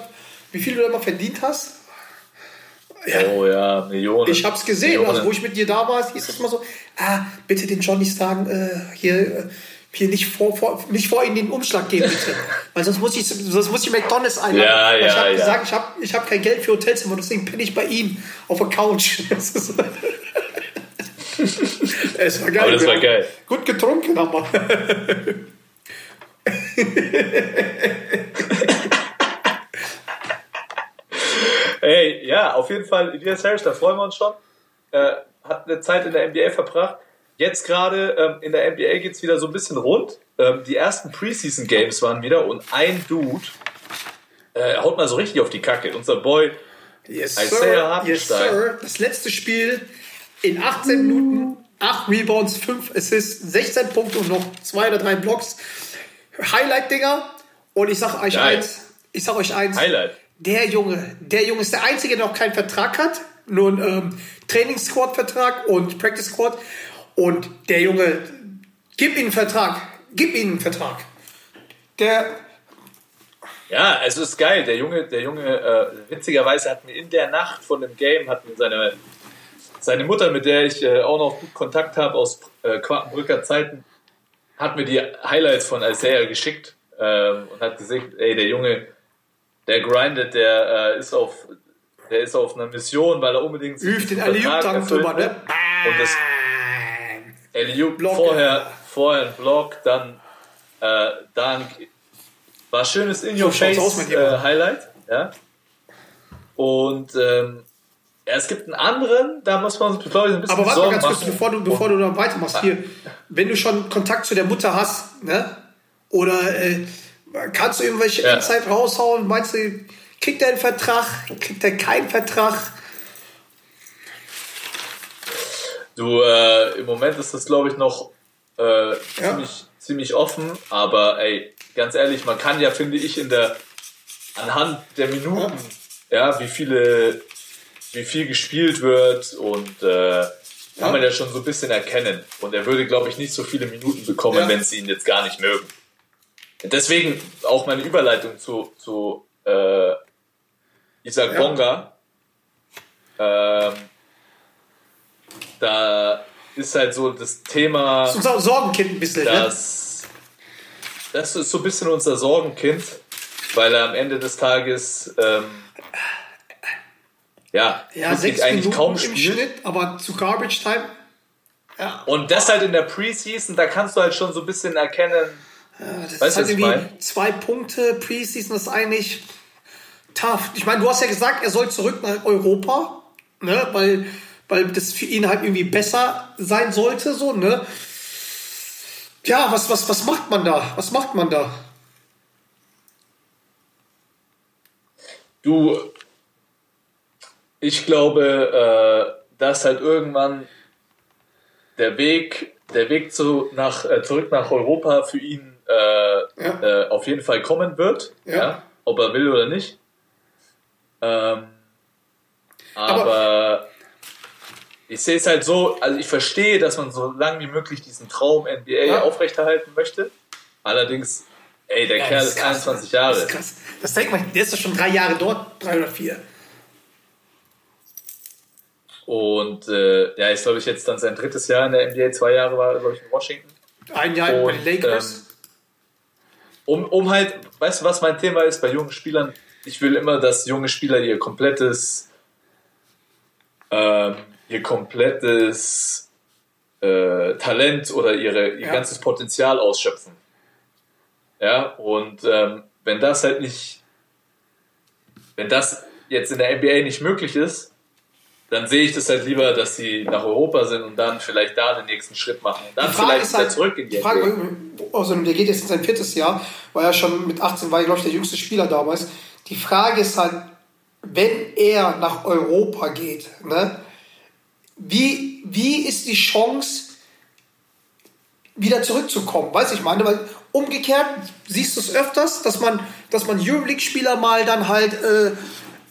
wie viel du da mal verdient hast? Oh ja, Millionen. Ich hab's gesehen, Millionen. also wo ich mit dir da war, hieß es mal so, ah, bitte den Johnny sagen, äh, hier, äh, hier nicht vor, vor, nicht vor ihnen den Umschlag geben, bitte. Weil sonst muss ich, sonst muss ich McDonalds einladen. Ja, Weil ich ja, habe ja. gesagt, ich habe ich hab kein Geld für Hotelzimmer, deswegen penne ich bei ihm auf der Couch. Es war geil. Aber das war geil. Gut getrunken, aber. Ey, ja, auf jeden Fall, Elias Harris, da freuen wir uns schon. Äh, hat eine Zeit in der NBA verbracht. Jetzt gerade ähm, in der NBA geht's wieder so ein bisschen rund. Ähm, die ersten Preseason Games waren wieder und ein Dude äh, haut mal so richtig auf die Kacke. Unser Boy, Yes, Isaiah sir. Yes, Hartenstein. sir. Das letzte Spiel in 18 Minuten, 8 Rebounds, 5 Assists, 16 Punkte und noch zwei oder drei Blocks. Highlight-Dinger. Und ich sag euch Geil. eins. Ich sag euch eins. Highlight. Der Junge, der Junge ist der Einzige, der noch keinen Vertrag hat. Nur einen ähm, Trainingssquad-Vertrag und Practice-Squad. Und der Junge, gib ihm einen Vertrag. Gib ihm einen Vertrag. Der, Ja, es ist geil. Der Junge, der Junge, äh, witzigerweise hat mir in der Nacht von dem Game, hat mir seine, seine Mutter, mit der ich äh, auch noch gut Kontakt habe aus äh, Quakenbrücker Zeiten, hat mir die Highlights von Isaiah geschickt ähm, und hat gesagt, ey, der Junge, der grindet, der äh, ist auf der ist auf einer Mission, weil er unbedingt übt den erfüllen drüber, ne? Und das Block, vorher, vorher ein Block, dann äh, Dank. War schönes In Your Face aus, äh, Highlight. Ja. Und ähm, ja, es gibt einen anderen, da muss man sich, glaube ich, ein bisschen Aber warte mal ganz kurz, machen. bevor du, bevor du da weitermachst. Hier, wenn du schon Kontakt zu der Mutter hast, ne? Oder äh, kannst du irgendwelche Ja. Insight raushauen? Meinst du, kriegt er einen Vertrag? Kriegt er keinen Vertrag? Du, äh, im Moment ist das, glaube ich, noch äh, ziemlich, ziemlich offen, aber ey, ganz ehrlich, man kann ja, finde ich, in der anhand der Minuten, ja, wie viele, wie viel gespielt wird und äh, kann man ja schon so ein bisschen erkennen. Und er würde, glaube ich, nicht so viele Minuten bekommen, Ja. wenn sie ihn jetzt gar nicht mögen. Deswegen auch meine Überleitung zu, zu äh, Isaac Ja. Bonga. Ähm, da ist halt so das Thema, Das ist unser Sorgenkind ein bisschen, ne? dass das ist so ein bisschen unser Sorgenkind, weil er am Ende des Tages ähm, ja, Ja, sechs eigentlich Minuten kaum im spielt. Schnitt, aber zu Garbage Time. Ja, Und das halt in der Preseason, da kannst du halt schon so ein bisschen erkennen, das Weißt ist halt irgendwie mein? zwei Punkte. Preseason ist eigentlich tough. Ich meine, du hast ja gesagt, er soll zurück nach Europa, ne? Weil, weil das für ihn halt irgendwie besser sein sollte, so, ne? Ja, was, was, was macht man da? Was macht man da? du, ich glaube, äh, dass halt irgendwann der Weg, der Weg zu, nach, äh, zurück nach Europa für ihn äh, Ja. äh, auf jeden Fall kommen wird, Ja. ja. ob er will oder nicht. Ähm, aber, ich sehe es halt so, also ich verstehe, dass man so lange wie möglich diesen Traum NBA Ja. aufrechterhalten möchte. Allerdings, ey, der Kerl ist krass, 21 ne? Jahre. Das ist krass. Das denkt man, der ist doch schon drei Jahre dort, drei oder vier. Und äh, ja, ist glaube ich jetzt dann sein drittes Jahr in der NBA, zwei Jahre war er, glaube ich, in Washington. Ein Jahr bei Und, den Lakers. Um, um halt, weißt du, was mein Thema ist bei jungen Spielern? Ich will immer, dass junge Spieler ihr komplettes, ähm, ihr komplettes äh, Talent oder ihre, ihr Ja. ganzes Potenzial ausschöpfen. Ja, und ähm, wenn das halt nicht, wenn das jetzt in der NBA nicht möglich ist, dann sehe ich das halt lieber, dass sie nach Europa sind und dann vielleicht da den nächsten Schritt machen. Und dann Die Frage vielleicht ist wieder halt, zurück in die die Frage, NBA. also der geht jetzt in sein viertes Jahr, war ja schon mit 18, war glaube ich der jüngste Spieler damals. Die Frage ist halt, wenn er nach Europa geht, ne, wie, wie ist die Chance, wieder zurückzukommen? Weiß ich meine, weil umgekehrt siehst du es öfters, dass man, dass man Euroleague-Spieler mal dann halt äh,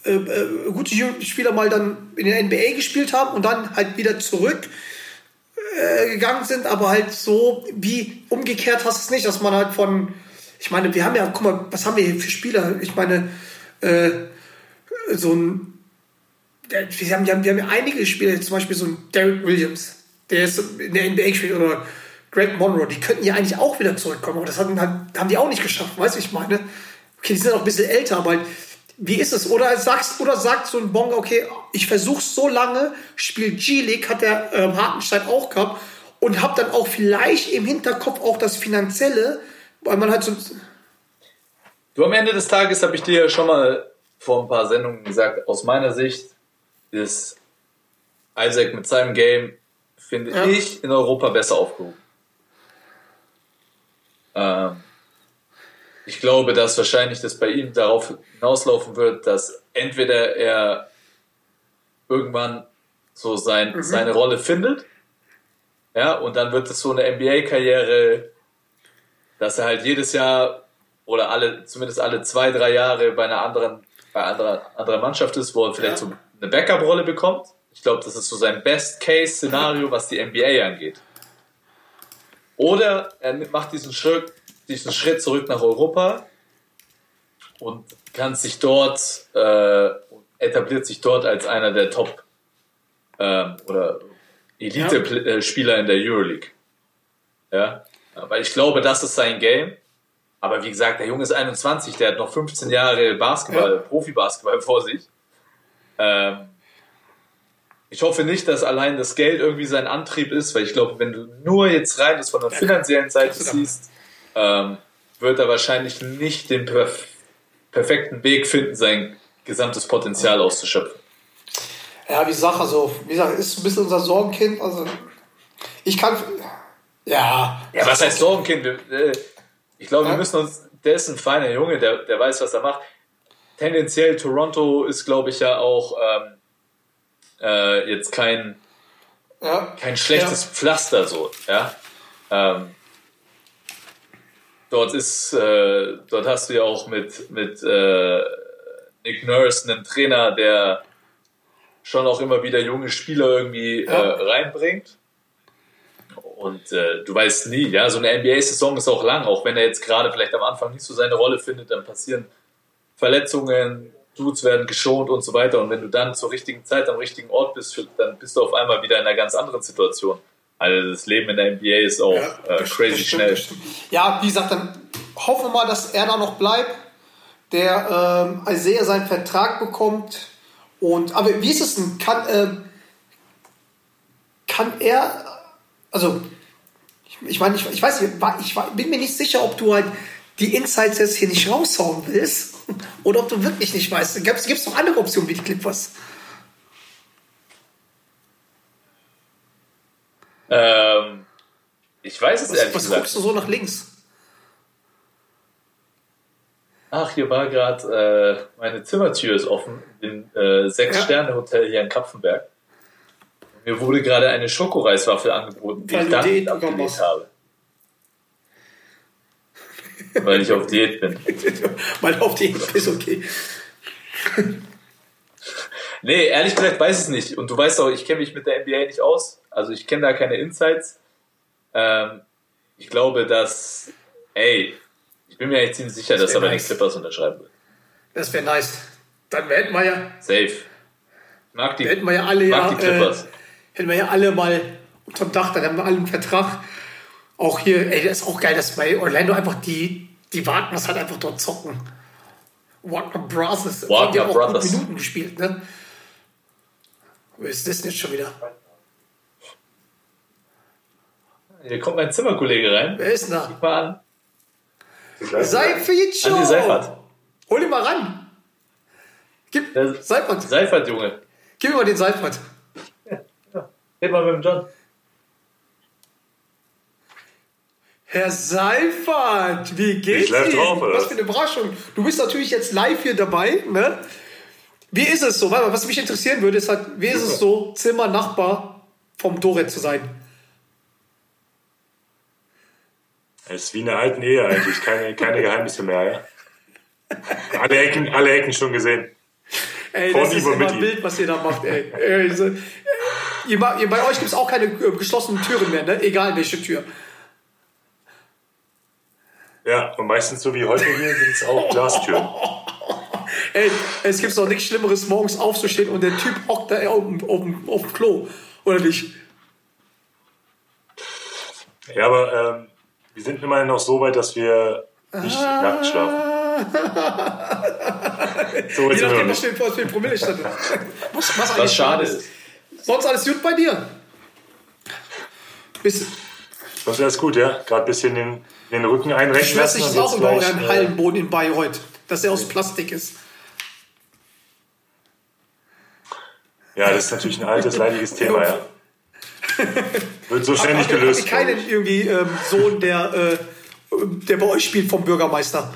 äh, äh, gute Spieler mal dann in der NBA gespielt haben und dann halt wieder zurück äh, gegangen sind, aber halt so wie umgekehrt hast es nicht, dass man halt von, ich meine, wir haben ja, guck mal, was haben wir hier für Spieler? Ich meine, äh, so ein, wir haben, wir, haben, wir haben ja einige Spieler, zum Beispiel so ein Derek Williams, der ist in der NBA gespielt, oder Greg Monroe, die könnten ja eigentlich auch wieder zurückkommen, aber das haben, haben die auch nicht geschafft, weißt du, ich meine, okay, die sind auch ein bisschen älter, aber halt, wie ist es? Oder sagst, oder sagt so ein Bonga, okay, ich versuch's so lange, spielt G-League, hat der ähm, Hartenstein auch gehabt und hab dann auch vielleicht im Hinterkopf auch das Finanzielle, weil man halt so, Du, am Ende des Tages habe ich dir ja schon mal vor ein paar Sendungen gesagt, aus meiner Sicht ist Isaac mit seinem Game, finde Ja. ich, in Europa besser aufgehoben. Ähm, ich glaube, dass wahrscheinlich das bei ihm darauf hinauslaufen wird, dass entweder er irgendwann so sein, seine Rolle findet, ja, und dann wird es so eine NBA-Karriere, dass er halt jedes Jahr oder alle, zumindest alle zwei, drei Jahre bei einer anderen, bei anderer, anderer Mannschaft ist, wo er vielleicht Ja. so eine Backup-Rolle bekommt. Ich glaube, das ist so sein Best-Case-Szenario, was die NBA angeht. Oder er macht diesen Schritt, diesen Schritt zurück nach Europa und kann sich dort, äh, etabliert sich dort als einer der Top ähm, oder Elite-Spieler in der Euroleague. Ja, aber ich glaube, das ist sein Game. Aber wie gesagt, der Junge ist 21, der hat noch 15 Jahre Basketball, Ja. Profi-Basketball vor sich. Ähm, ich hoffe nicht, dass allein das Geld irgendwie sein Antrieb ist, weil ich glaube, wenn du nur jetzt rein das von der finanziellen Seite siehst, ähm, wird er wahrscheinlich nicht den perf perfekten Weg finden, sein gesamtes Potenzial auszuschöpfen. ja, wie Sache, also, wie gesagt, ist ein bisschen unser Sorgenkind, also, ich kann, ja, Ja, was heißt Sorgenkind? Äh, Ich glaube, Ja. wir müssen uns, der ist ein feiner Junge, der, der weiß, was er macht. Tendenziell Toronto ist, glaube ich, ja auch ähm, äh, jetzt kein, ja, kein schlechtes Pflaster so, ja. Ähm, dort ist, äh, dort hast du ja auch mit, mit äh, Nick Nurse einen Trainer, der schon auch immer wieder junge Spieler irgendwie Ja. äh, reinbringt. Und äh, du weißt nie, ja, so eine NBA-Saison ist auch lang, auch wenn er jetzt gerade vielleicht am Anfang nicht so seine Rolle findet, dann passieren Verletzungen, Dudes werden geschont und so weiter. Und wenn du dann zur richtigen Zeit am richtigen Ort bist, dann bist du auf einmal wieder in einer ganz anderen Situation. Also das Leben in der NBA ist auch Ja, äh, crazy stimmt, schnell. Ja, wie gesagt, dann hoffen wir mal, dass er da noch bleibt, der ähm, Isaiah seinen Vertrag bekommt. Und, aber wie ist es denn? Kann, ähm, kann er, also, ich, ich meine, ich, ich weiß nicht, ich wa- bin mir nicht sicher, ob du halt die Insights jetzt hier nicht raushauen willst oder ob du wirklich nicht weißt. Gibt es noch andere Optionen wie die Clippers? Ähm, ich weiß es Was, ehrlich was gesagt. guckst du so nach links? Ach, hier war gerade, äh, meine Zimmertür ist offen, im äh, Sechs-Sterne-Hotel hier in Kapfenberg. Mir wurde gerade eine Schokoreiswaffel angeboten, die Weil ich du dann Diät abgelehnt habe. Weil ich auf Diät bin. Weil auf die ist okay. Nee, ehrlich gesagt weiß ich es nicht. Und du weißt auch, ich kenne mich mit der NBA nicht aus. Also ich kenne da keine Insights. Ähm, ich glaube, dass, ey, ich bin mir eigentlich ziemlich sicher, dass wär er bei den nice. Clippers unterschreiben wird. Das wäre nice. Dann hätten wir ja, Safe. Mag die, hätten wir ja alle mag ja, die Clippers. äh, hätten wir ja alle mal unterm Dach, dann haben wir alle einen Vertrag. Auch hier, ey, das ist auch geil, dass bei Orlando einfach die, die warten, was halt einfach dort zocken. Wagner Brothers. Wagner haben auch Brothers. Minuten gespielt, ne? Wer ist das denn jetzt schon wieder? Hier kommt mein Zimmerkollege rein. Wer ist denn da? Guck mal an. Seifert Andi Seifert. Hol ihn mal ran. Gib, Der- Seifert. Seifert, Junge. Gib mir mal den Seifert. Red mal mit dem John. Herr Seifert, wie geht's Ich Ihnen? drauf, was? für eine Überraschung. Du bist natürlich jetzt live hier dabei, ne? Wie ist es so? Warte was mich interessieren würde, ist halt, wie ist es so, Zimmernachbar vom Doret zu sein? Es ist wie in einer alten Ehe eigentlich, keine, keine Geheimnisse mehr, ja. Alle Ecken, alle Ecken schon gesehen. Ey, Von das ist immer ein. Bild, was ihr da macht, ey. ihr, bei euch gibt es auch keine äh, geschlossenen Türen mehr, ne? Egal welche Tür. Ja, und meistens so wie heute hier sind es auch Glastüren. Ey, es gibt doch nichts Schlimmeres, morgens aufzustehen und der Typ hockt da auf dem, auf dem, auf dem Klo. Oder nicht? Ja, aber ähm, wir sind immerhin noch so weit, dass wir nicht nackt schlafen. so Je nachdem, was nicht. für, was für ein Promille stand. Was, was, eigentlich Was schade ist. Sonst alles gut bei dir? Bist, Das ist gut, ja. Gerade ein bisschen den, den Rücken beschwerst lassen. dich und das auch jetzt über euren Hallenboden in Bayreuth, dass er aus Plastik ist. Ja, das ist natürlich ein altes, leidiges Thema, ja. Wird so schnell nicht gelöst. Ihr keinen irgendwie ähm, Sohn, der, äh, der bei euch spielt vom Bürgermeister?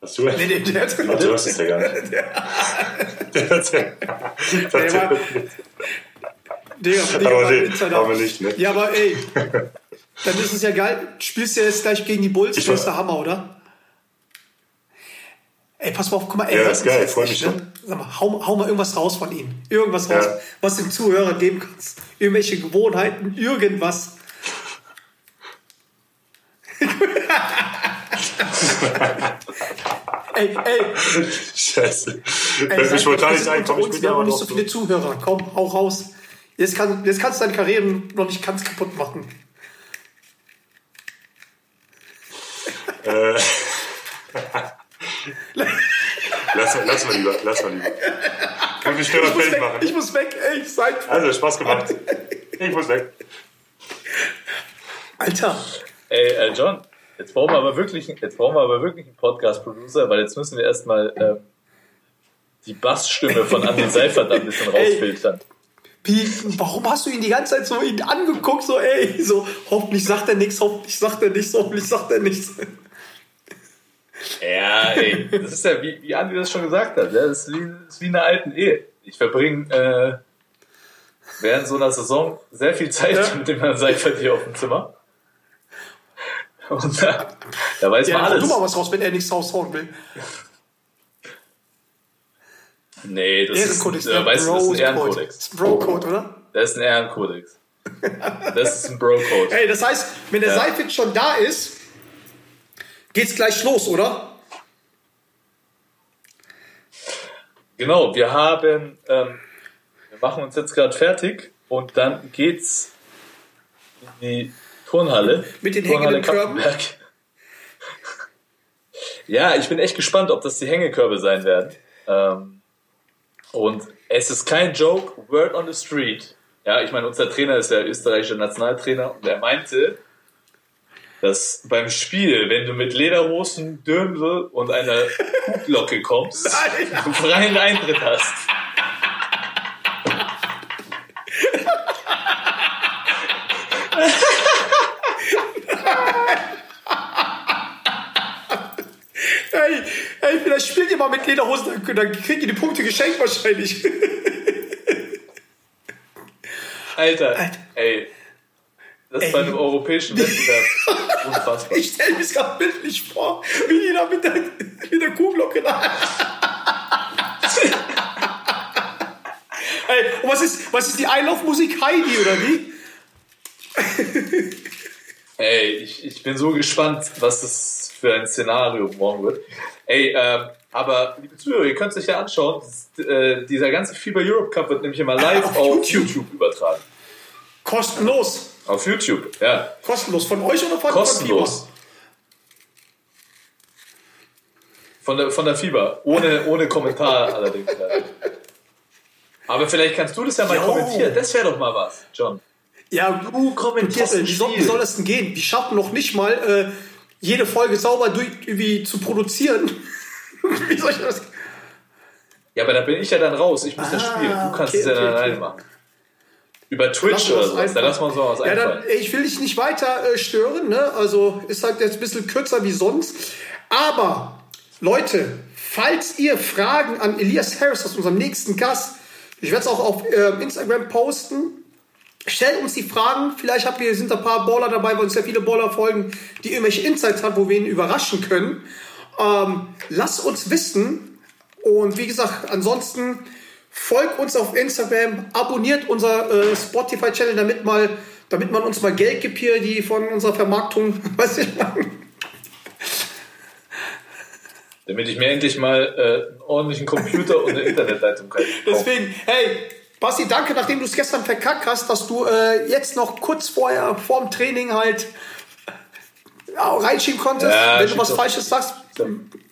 Hast du? Nee, nee, der, Du hörst es ja gar nicht. Der ja- Der war- Digga, Digga, Aber nee, haben wir nicht, ne? Ja, aber ey, dann ist es ja geil. Spielst du jetzt gleich gegen die Bulls, Ich das ist der Hammer, oder? Ey, pass mal auf, guck mal, ey, Ja, hört ist geil, jetzt freu nicht, mich ne? Sag mal, hau, hau mal irgendwas raus von ihm. Irgendwas Ja. raus, was dem Zuhörer geben kannst. Irgendwelche Gewohnheiten, irgendwas. ey, ey, Scheiße. Ey, seid mich spontan wir nicht sind ein. unter Komm, ich bin ja aber nicht noch so so. viele Zuhörer. Komm, hau raus. Jetzt, kann, jetzt kannst du deine Karrieren noch nicht ganz kaputt machen. Äh, lass, lass mal lieber, lass mal lieber. Ich muss mich schneller Ich muss fertig weg, machen. ich muss weg ey, seid. Also, Spaß gemacht. Ich muss weg. Alter, Ey, äh, John, jetzt brauchen wir aber wirklich, jetzt brauchen wir aber wirklich einen Podcast-Producer, weil jetzt müssen wir erstmal ähm, die Bassstimme von Andy Seifert ein bisschen rausfiltern. wie, warum hast du ihn die ganze Zeit so ihn angeguckt? So, ey, so, hoffentlich sagt er nichts, hoffentlich sagt er nichts, hoffentlich sagt er nichts. Ja, ey, das ist ja, wie, wie Andi das schon gesagt hat, ja, das ist wie, das ist wie eine alten Ehe. Ich verbringe äh, während so einer Saison sehr viel Zeit Ja. mit dem Herrn Seifert hier auf dem Zimmer. Und da, da weiß Ja, man alles. du mal was raus, wenn er nichts raushauen will. Nee, das ist, Ehrenkodex, äh, weißt du, das ist ein. Ehrenkodex. Das ist ein Bro-Code, oder? Das ist ein Ehrenkodex. Das ist ein Bro-Code. Ey, das heißt, wenn der Ja. Seifert schon da ist, geht's gleich los, oder? Genau, wir haben, ähm, wir machen uns jetzt gerade fertig und dann geht's in die Turnhalle. Mit den Turnhalle hängenden Körben? Ja, ich bin echt gespannt, ob das die Hängekörbe sein werden. Ähm, und es ist kein Joke, Word on the Street. Ja, ich meine, unser Trainer ist der österreichische Nationaltrainer und er meinte, dass beim Spiel, wenn du mit Lederhosen, Dürmsel und einer Kuglocke kommst, Nein. du freien Eintritt hast. Ey, ey, vielleicht spielt ihr mal mit Lederhosen, dann, dann kriegt ihr die Punkte geschenkt wahrscheinlich. Alter, Alter. ey. Das Ey. ist bei einem europäischen Wettbewerb unfassbar. Ich stelle mir es gerade bildlich vor, wie die da mit der, mit der Kuhglocke da. Ey, und was ist, was ist die Einlaufmusik Heidi oder wie? Ey, ich, ich bin so gespannt, was das für ein Szenario morgen wird. Ey, ähm, aber liebe Zuhörer, ihr könnt es euch ja anschauen. Das, äh, dieser ganze FIBA Europe Cup wird nämlich immer live Auf auf, YouTube. YouTube. übertragen. Kostenlos. Auf YouTube, ja. Kostenlos. Von euch oder von Kostenlos. Von der, von der FIBA. Ohne, ohne Kommentar allerdings. Aber vielleicht kannst du das ja mal Jo. kommentieren. Das wäre doch mal was, John. Ja, du kommentierst ein wie soll, wie soll das denn gehen? Die schaffen noch nicht mal, äh, jede Folge sauber durch, irgendwie zu produzieren. wie soll ich das? Ja, aber da bin ich ja dann raus. Ich muss Ah, spielen. Du kannst okay, es ja dann okay, alleine okay. machen. Über Twitch Lass oder was sowas. Da einfallen. lassen wir uns mal was Ja, dann, ich will dich nicht weiter äh, stören, ne? Also ist halt jetzt ein bisschen kürzer wie sonst. Aber, Leute, falls ihr Fragen an Elias Harris aus unserem nächsten Gast, ich werde es auch auf äh, Instagram posten. Stellt uns die Fragen. Vielleicht habt ihr, sind da ein paar Baller dabei, weil uns ja viele Baller folgen, die irgendwelche Insights haben, wo wir ihn überraschen können. Ähm, lasst uns wissen. Und wie gesagt, ansonsten folgt uns auf Instagram, abonniert unser äh, Spotify-Channel, damit mal, damit man uns mal Geld gibt hier, die von unserer Vermarktung, weiß ich. Damit ich mir endlich mal äh, einen ordentlichen Computer und eine Internetleitung kaufe. Deswegen, hey, Basti, danke, nachdem du es gestern verkackt hast, dass du äh, jetzt noch kurz vorher, vorm Training halt ja, reinschieben konntest. Ja, Wenn du was. Falsches sagst,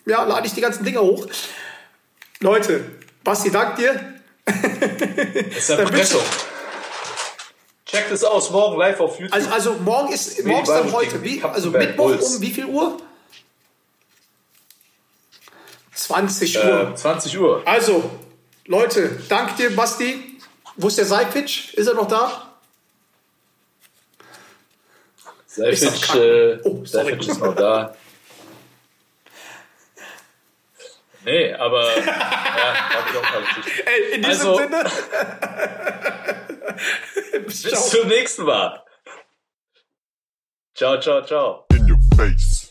ja, lade ich die ganzen Dinger hoch. Leute, Basti, dank dir. Das ist Dann Erpressung. Checkt es aus, morgen live auf YouTube. Also, also morgen ist, morgen ist dann heute, wie, also Mittwoch Bulls. um wie viel Uhr? 20 Uhr. äh, 20 Uhr. Also, Leute, danke dir, Basti. Wo ist der Seipitch? Ist er noch da? Doch äh. Oh, ist noch da. Nee, aber ja, hab ich auch mal richtig. Ey, in diesem Also- Sinne. Bis zum nächsten Mal. Ciao, ciao, ciao. In your face.